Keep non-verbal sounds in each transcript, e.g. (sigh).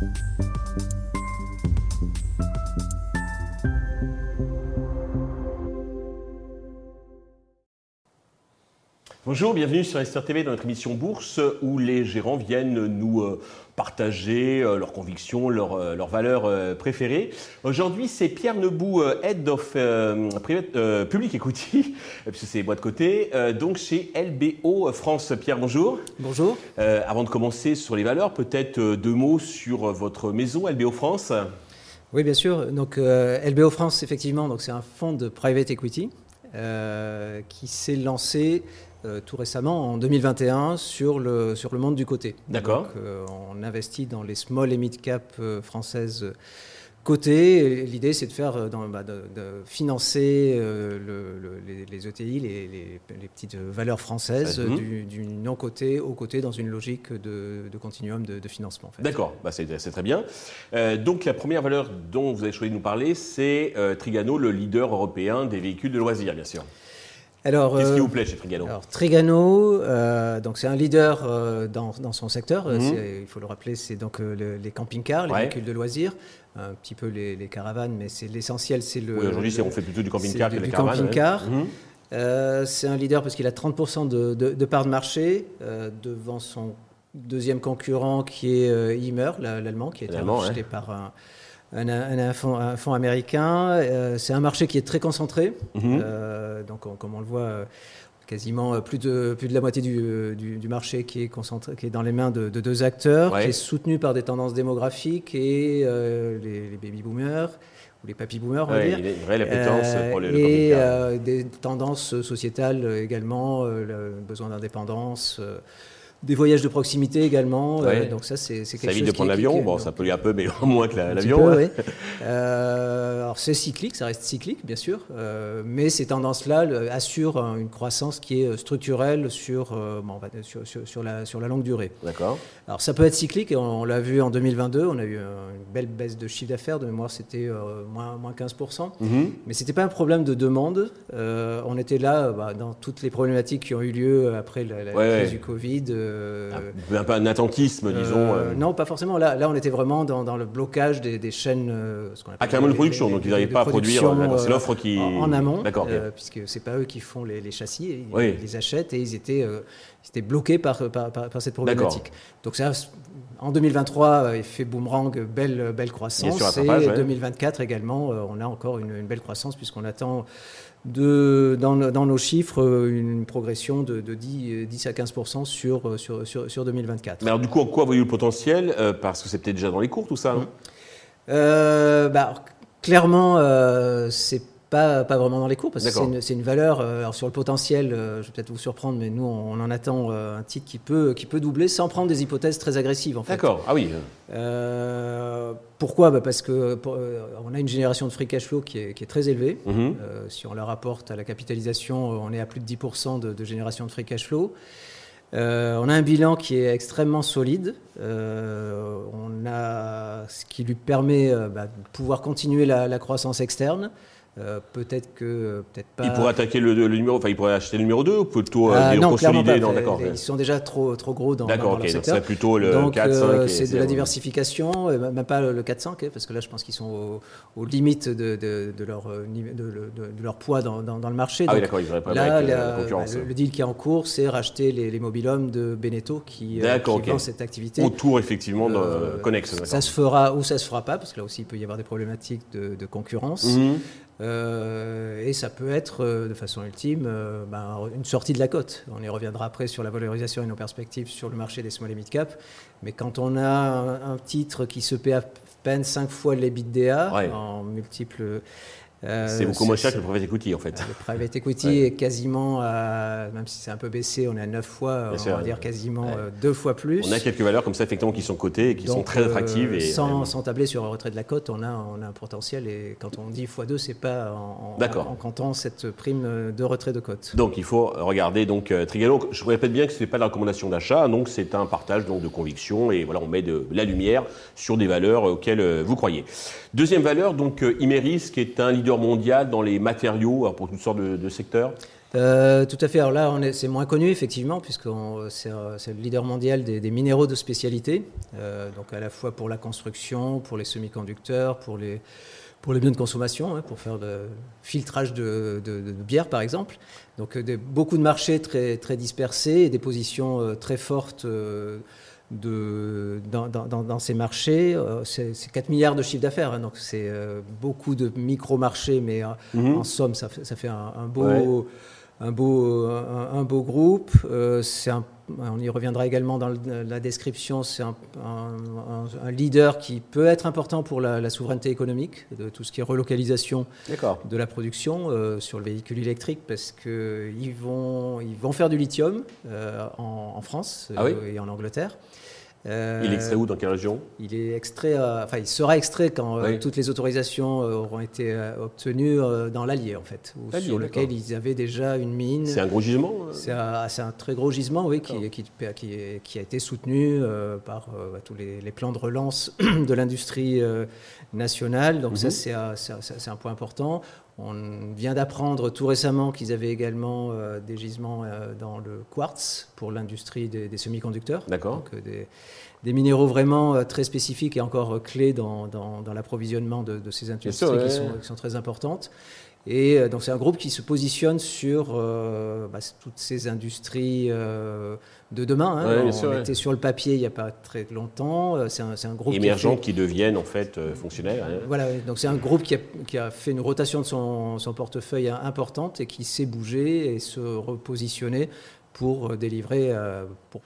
Thank you. Bonjour, bienvenue sur Esther TV dans notre émission Bourse où les gérants viennent nous euh, partager euh, leurs convictions, leurs, euh, leurs valeurs préférées. Aujourd'hui, c'est Pierre Nebout, Head of Private, Public Equity, (laughs) puisque c'est moi de côté, donc chez LBO France. Pierre, bonjour. Bonjour. avant de commencer sur les valeurs, peut-être deux mots sur votre maison LBO France. Oui, bien sûr. Donc LBO France, effectivement, donc c'est un fonds de private equity qui s'est lancé euh, tout récemment, en 2021, sur le, sur le monde du côté. D'accord. Euh, on investit dans les small et mid cap euh, françaises côté. L'idée, c'est de faire, dans, bah, de, financer les, ETI, les, petites valeurs françaises, du, non-côté au côté dans une logique de, continuum de, financement. D'accord, bah, c'est très bien. donc la première valeur dont vous avez choisi de nous parler, c'est Trigano, le leader européen des véhicules de loisirs, bien sûr. Qu'est-ce qui euh, vous plaît chez Trigano alors, Trigano, euh, donc c'est un leader euh, dans, dans, son secteur. Mhm. Il faut le rappeler, c'est donc les camping-cars, les véhicules de loisirs, un petit peu les, caravanes, mais c'est l'essentiel, c'est le. Oui, aujourd'hui, on fait plutôt du camping-car que des caravanes. Camping-car. Mhm. c'est un leader parce qu'il a 30% de, de, de, part de marché devant son deuxième concurrent qui est Imer, l'allemand, qui a été acheté par un un, un, fonds, américain. Euh, c'est un marché qui est très concentré. Mhm. Euh, donc, comme on le voit, euh, quasiment plus de, plus de la moitié du, du, marché qui est, concentré, qui est dans les mains de, deux acteurs, qui est soutenu par des tendances démographiques et les, baby-boomers ou les papy-boomers, on va dire. pour le, Et des tendances sociétales également, le besoin d'indépendance des voyages de proximité également. Euh, donc ça, c'est quelque chose. Ça évite de prendre l'avion. Bon, ça pollue un peu, mais moins que l'avion. Euh, alors c'est cyclique, ça reste cyclique, bien sûr, euh, mais ces tendances-là assurent une croissance qui est structurelle sur, sur, sur, la, sur la longue durée. D'accord. Alors ça peut être cyclique, on, l'a vu en 2022, on a eu une belle baisse de chiffre d'affaires. De mémoire, c'était moins, moins 15%. Mhm. Mais ce n'était pas un problème de demande. on était là bah, dans toutes les problématiques qui ont eu lieu après la, crise du Covid. Euh, un peu un attentisme, disons. Euh. Non, pas forcément. Là, là, on était vraiment dans, le blocage des, chaînes. Ce ah, carrément de production, donc ils n'arrivent pas à produire. C'est l'offre qui. En, amont, puisque c'est pas eux qui font les, châssis, ils, les achètent et ils étaient, étaient bloqués par, par, cette problématique. Donc ça, en 2023, il fait boomerang, belle, belle croissance. Et 2024 également, on a encore une, une belle croissance puisqu'on attend de, dans, nos chiffres une progression de, 10, 10, à 15 sur, sur, sur, 2024. Mais alors du coup, en quoi voyez-vous le potentiel euh, Parce que c'est peut-être déjà dans les cours tout ça. euh, bah, Clairement, euh, c'est pas, pas vraiment dans les cours, parce que c'est une, une, valeur. Euh, alors sur le potentiel, euh, je vais peut-être vous surprendre, mais nous, on, en attend euh, un titre qui peut, qui peut doubler sans prendre des hypothèses très agressives. En fait. D'accord, ah oui. pourquoi? Bah Parce que on a une génération de free cash flow qui est, qui est très élevée. Mhm. si on la rapporte à la capitalisation, on est à plus de 10% de, de, génération de free cash flow. on a un bilan qui est extrêmement solide. on a ce qui lui permet bah, de pouvoir continuer la, la croissance externe. Euh, peut-être que peut-être pas. Il pourrait attaquer le, numéro, enfin il pourrait acheter le numéro 2 ou plutôt euh, ah, consolider Non, d'accord. Ils sont déjà trop trop gros dans, d'accord, dans okay, secteur. Donc c'est plutôt le 4 5 euh, c'est de la diversification, même pas le 4 5 hein, parce que là je pense qu'ils sont aux, limites de, de, de, leur de, leur poids dans, dans, le marché. Ah oui, d'accord, ils pas là, la, concurrence. le, deal qui est en cours, c'est racheter les, les mobilhommes de Beneteau qui, qui vend cette activité. Autour effectivement de Connex. Ça se fera ou ça se fera pas parce que là aussi il peut y avoir des problématiques de, concurrence. Mhm. Euh, et ça peut être, euh, de façon ultime, euh, ben, une sortie de la cote. On y reviendra après sur la valorisation et nos perspectives sur le marché des small et mid cap. Mais quand on a un, titre qui se paie à peine 5 fois l'EBITDA ouais. en multiples c'est beaucoup moins cher que le private equity en fait. Le private equity est quasiment, même si c'est un peu baissé, on est à 9 fois, on va dire quasiment euh, deux fois plus. On a quelques valeurs comme ça effectivement qui sont cotées et qui sont très attractives. et, euh, sans, sans, tabler sur le retrait de la cote, on a, on a un potentiel et quand on dit x2, c'est pas en, en, comptant cette prime de retrait de cote. Donc il faut regarder donc Trigano. Je vous répète bien que ce n'est pas la recommandation d'achat, donc c'est un partage donc, de conviction et voilà on met de la lumière sur des valeurs auxquelles vous croyez. Deuxième valeur donc Imeris qui est un leader mondial dans les matériaux pour toutes sortes de, secteurs euh, tout à fait. Alors là, c'est moins connu, effectivement, puisque c'est le leader mondial des, minéraux de spécialité. Euh, donc à la fois pour la construction, pour les semi-conducteurs, pour les, biens de consommation, hein, pour faire le filtrage de, bière, par exemple. Donc beaucoup de marchés très dispersés et des positions très fortes de, dans, ces marchés. Euh, c'est 4 milliards de chiffre d'affaires, hein, donc c'est euh, beaucoup de micro-marchés, mais euh, mhm. en somme, ça, ça fait un, beau, un, beau, un, beau groupe. c'est on y reviendra également dans la description, c'est un, leader qui peut être important pour la, souveraineté économique, de tout ce qui est relocalisation de la production sur le véhicule électrique, parce qu'ils vont, ils vont faire du lithium en, France ah et en Angleterre. Euh, il est extrait où Dans quelle région? Il est extrait, euh, enfin, il sera extrait quand euh, toutes les autorisations auront été obtenues dans l'Allier, en fait, sur lequel ils avaient déjà une mine. C'est un gros gisement C'est un, très gros gisement, oui, qui, qui, qui, a été soutenu par bah, tous les, plans de relance (clears throat) de l'industrie nationale. Donc, ça, mhm. c'est un point important. On vient d'apprendre tout récemment qu'ils avaient également euh, des gisements euh, dans le quartz pour l'industrie des, semi-conducteurs. D'accord. Donc euh, des, minéraux vraiment très spécifiques et encore clés dans, l'approvisionnement de, ces industries qui, sont, qui, sont, très importantes. Et donc c'est un groupe qui se positionne sur bah, toutes ces industries de demain. Hein. on était sur le papier il n'y a pas très longtemps. Euh, c'est un, groupe émergent qui, deviennent en fait euh, fonctionnaires. Hein. Voilà, donc c'est un groupe qui a, qui a, fait une rotation de son, son, portefeuille importante et qui s'est bougé et se repositionner pour euh, délivrer pour,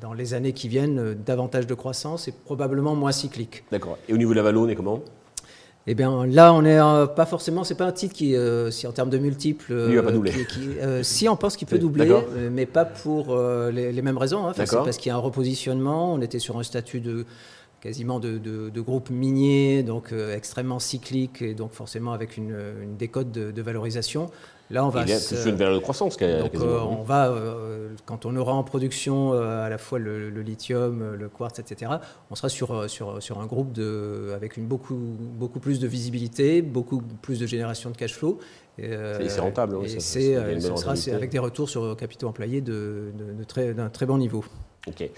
dans les années qui viennent davantage de croissance et probablement moins cyclique. D'accord. Et au niveau de la Valo, on est comment? Eh bien, là, on n'est euh, pas forcément. C'est pas un titre qui, euh, si en termes de multiples, il va pas doubler. si on pense qu'il peut doubler, mais pas pour les, mêmes raisons. Hein. c'est parce qu'il y a un repositionnement. On était sur un statut de quasiment de, de, groupe minier, donc extrêmement cyclique et donc forcément avec une, décote de, valorisation. Là, on va. Il y a une de croissance. Donc, on va, quand on aura en production à la fois le, lithium, le quartz, etc., on sera sur, sur, sur un groupe de, avec une beaucoup, beaucoup plus de visibilité, beaucoup plus de génération de cash flow. c'est rentable. Et c'est, sera avec des retours sur capitaux employés de, de, d'un très bon niveau. Ok.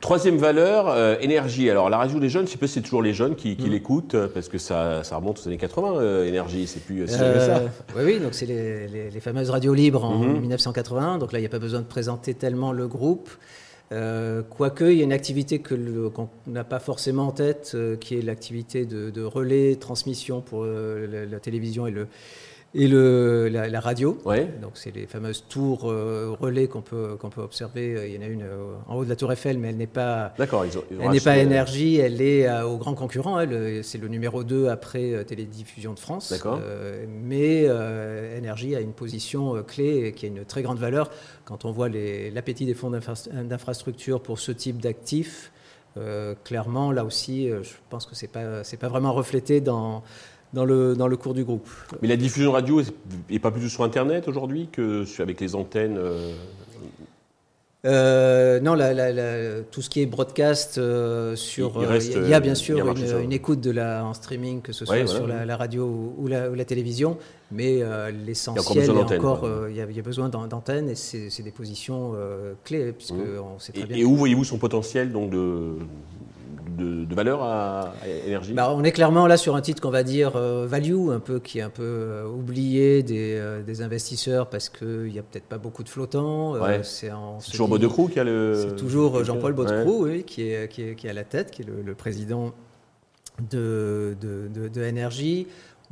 Troisième valeur, euh, énergie. Alors la radio des jeunes, je sais pas si c'est toujours les jeunes qui, mm. l'écoutent, euh, parce que ça, ça, remonte aux années 80, euh, énergie, c'est plus si ça. Oui, oui, donc c'est les, les, fameuses radios libres en 1980, mm-hmm. donc là il n'y a pas besoin de présenter tellement le groupe. Quoique, il y a une activité qu'on n'a pas forcément en tête, qui est l'activité de, de, relais, transmission pour la, télévision et le, et le, la, radio. Donc c'est les fameuses tours euh, relais qu'on peut, qu'on peut observer. Il y en a une euh, en haut de la tour Eiffel, mais elle n'est pas, D'accord, elle n'est pas énergie, elle est euh, au grand concurrent. c'est le numéro 2 après Télédiffusion de France. mais énergie a une position clé et qui a une très grande valeur quand on voit l'appétit des fonds d'infrastructure pour ce type d'actifs. clairement, là aussi, je pense que c'est pas c'est pas vraiment reflété dans dans le, dans le cours du groupe. Mais la diffusion radio n'est pas plus sur Internet aujourd'hui que avec les antennes euh, euh, non, tout ce qui est broadcast euh, sur, il, y a bien sûr une, écoute de la en streaming, que ce soit sur La, radio ou, la, télévision, mais l'essentiel, il, encore, il, y a, besoin d'antennes et c'est des positions clés puisque mmh. on sait très et, bien. Et où voyez-vous son potentiel donc de de, valeur à, énergie bah, On est clairement là sur un titre qu'on va dire euh, value, un peu, qui est un peu euh, oublié des, euh, des, investisseurs parce qu'il n'y a peut-être pas beaucoup de flottants. c'est toujours Baudecroux qui a le. C'est toujours Jean-Paul Baudecroux oui, qui, est, qui, est, qui, est, à la tête, qui est le, président de, de.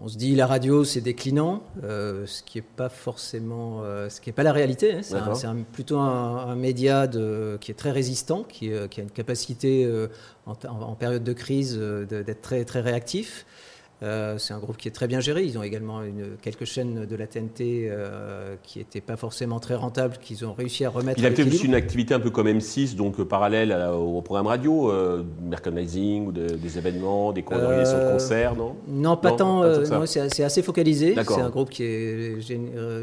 On se dit la radio c'est déclinant, euh, ce qui n'est pas forcément, euh, ce qui est pas la réalité. Hein. C'est plutôt un, média de, qui est très résistant, qui, euh, qui a une capacité en, en, période de crise d'être très très réactif. Euh, c'est un groupe qui est très bien géré. Ils ont également une, quelques chaînes de la TNT euh, qui n'étaient pas forcément très rentables, qu'ils ont réussi à remettre. Il a peut-être aussi une activité un peu comme M6, donc euh, parallèle au programme radio, merchandising ou des événements, des organisations de concerts, non? Non, pas tant. c'est assez focalisé. C'est un groupe qui est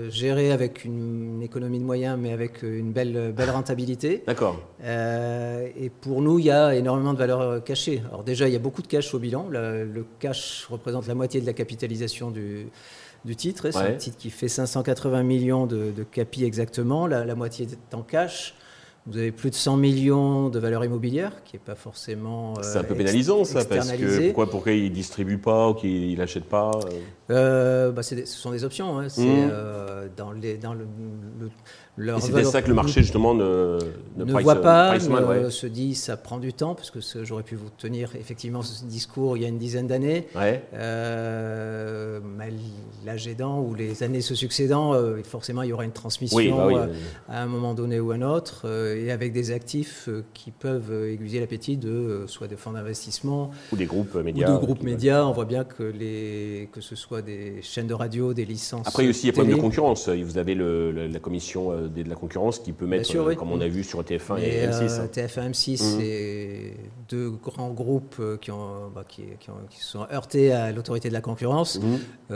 géré avec une, économie de moyens, mais avec une belle, belle rentabilité. D'accord. et pour nous, il y a énormément de valeur cachée. Alors déjà, il y a beaucoup de cash au bilan. le cash représente la moitié de la capitalisation du, du titre. C'est un titre qui fait 580 millions de, de capi exactement, la, la moitié est en cash. Vous avez plus de 100 millions de valeur immobilière, qui n'est pas forcément. Euh, c'est un peu pénalisant, ça, parce que pourquoi, pourquoi il ne distribue pas ou qu'il n'achète pas euh euh, bah, Ce sont des options. Hein. C'est mmh. dans, les, dans le, le c'est ça que le marché justement ne, ne, voit pas, se dit ça prend du temps, parce que j'aurais pu vous tenir effectivement ce discours il y a une dizaine d'années. Ouais. L'âge aidant ou les années se succédant, forcément il y aura une transmission bah à un moment donné ou un autre et avec des actifs euh, qui peuvent euh, aiguiser l'appétit de euh, soit des fonds d'investissement ou des groupes médias. Ou de groupes médias. On voit bien que, les, que ce soit des chaînes de radio, des licences. Après, aussi, il y a problème de concurrence. Vous avez le, la commission de la concurrence qui peut mettre, comme on a vu sur TF1 et, M6. TF1 M6, c'est deux grands groupes qui, ont, bah, qui, qui, sont heurtés à l'autorité de la concurrence. Mmh.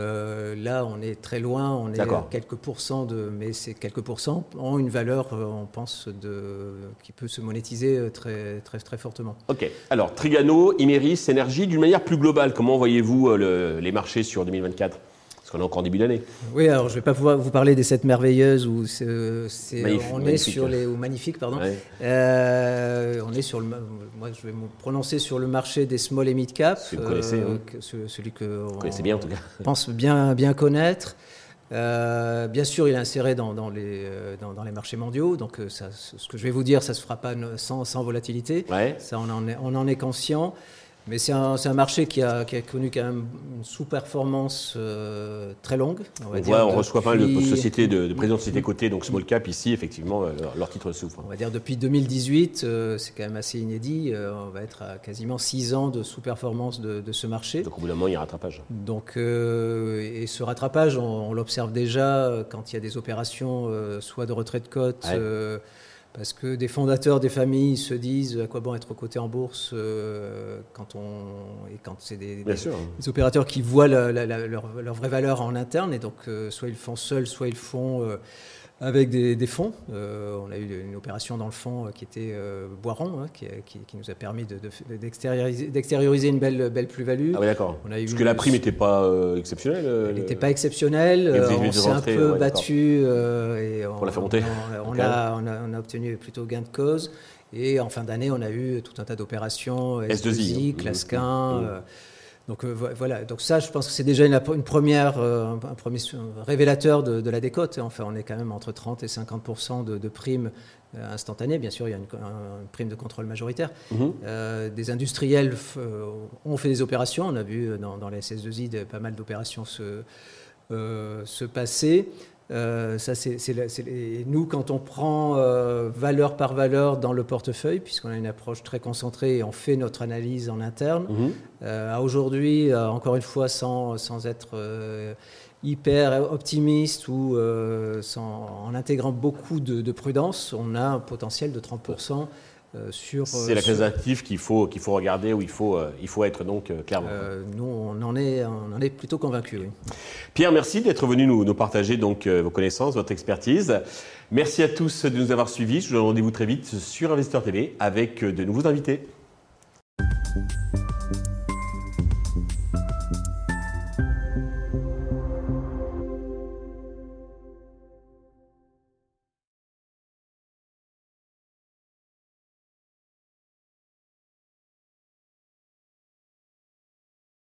là, on est très loin. On est à quelques pourcents de. Mais ces quelques pourcents ont une valeur, on pense, de qui peut se monétiser euh, très, très, très fortement. Ok. Alors, Trigano, Imeris, Énergie, d'une manière plus globale, comment voyez-vous euh, les marchés sur 2024 parce qu'on est encore en début d'année. Oui, alors je ne vais pas pouvoir vous parler des sept merveilleuses c'est, on est sur les ou magnifiques pardon. Euh, on est sur le, moi je vais me prononcer sur le marché des small et mid cap. Celui vous connaissez, celui que vous connaissez bien en tout cas. (laughs) Pense bien bien connaître. Euh, bien sûr, il est inséré dans, dans, les, euh, dans, les, marchés mondiaux, donc euh, ça, ce que je vais vous dire, ça ne se fera pas sans, sans volatilité. Ça, on en, est, on en est conscient. Mais c'est un, un, marché qui a, qui a, connu quand même une sous-performance euh, très longue. On, va dire, on reçoit pas mal de sociétés, de, de présidents de sociétés cotées, donc small cap ici, effectivement, euh, leur, titre souffre. On va dire depuis 2018, euh, c'est quand même assez inédit. on va être à quasiment 6 ans de sous-performance de, de, ce marché. Donc au bout d'un moment, il y a un rattrapage. Donc, et ce rattrapage, on, l'observe déjà quand il y a des opérations, soit de retrait de cote. Parce que des fondateurs des familles se disent à quoi bon être coté en bourse euh, quand on et quand c'est des, des, opérateurs qui voient leur, leur, vraie valeur en interne et donc euh, soit ils le font seuls, soit ils le font euh, avec des, fonds. Euh, on a eu une opération dans le fond euh, qui était euh, Boiron, hein, qui, nous a permis d'extérioriser une belle, belle plus-value. Ah oui, d'accord. Parce que la prime n'était pas exceptionnelle Elle n'était pas exceptionnelle. on s'est un peu battu. et on, Pour la faire monter on, a, on, a, obtenu plutôt gain de cause. Et en fin d'année, on a eu tout un tas d'opérations, S2I, classe 1. Donc euh, voilà, donc ça, je pense que c'est déjà une, première, euh, un premier révélateur de, la décote. Enfin, on est quand même entre 30 et 50% de, primes euh, instantanées. Bien sûr, il y a une, prime de contrôle majoritaire. Mhm. des industriels ont fait des opérations. On a vu dans, les SS2I pas mal d'opérations se, se passer. Euh, ça, c'est, nous, quand on prend euh, valeur par valeur dans le portefeuille, puisqu'on a une approche très concentrée et on fait notre analyse en interne, mhm. euh, à aujourd'hui, encore une fois, sans, sans être hyper optimiste ou sans, en intégrant beaucoup de, de, prudence, on a un potentiel de 30% euh, sur. C'est la euh, classe d'actifs qu'il faut, qu'il faut regarder, où il faut, euh, il faut être donc clairement. nous, on en est, on en est plutôt convaincus. Pierre, merci d'être venu nous, nous, partager donc vos connaissances, votre expertise. Merci à tous de nous avoir suivis. Je vous donne rendez-vous très vite sur Investeur TV avec de nouveaux invités.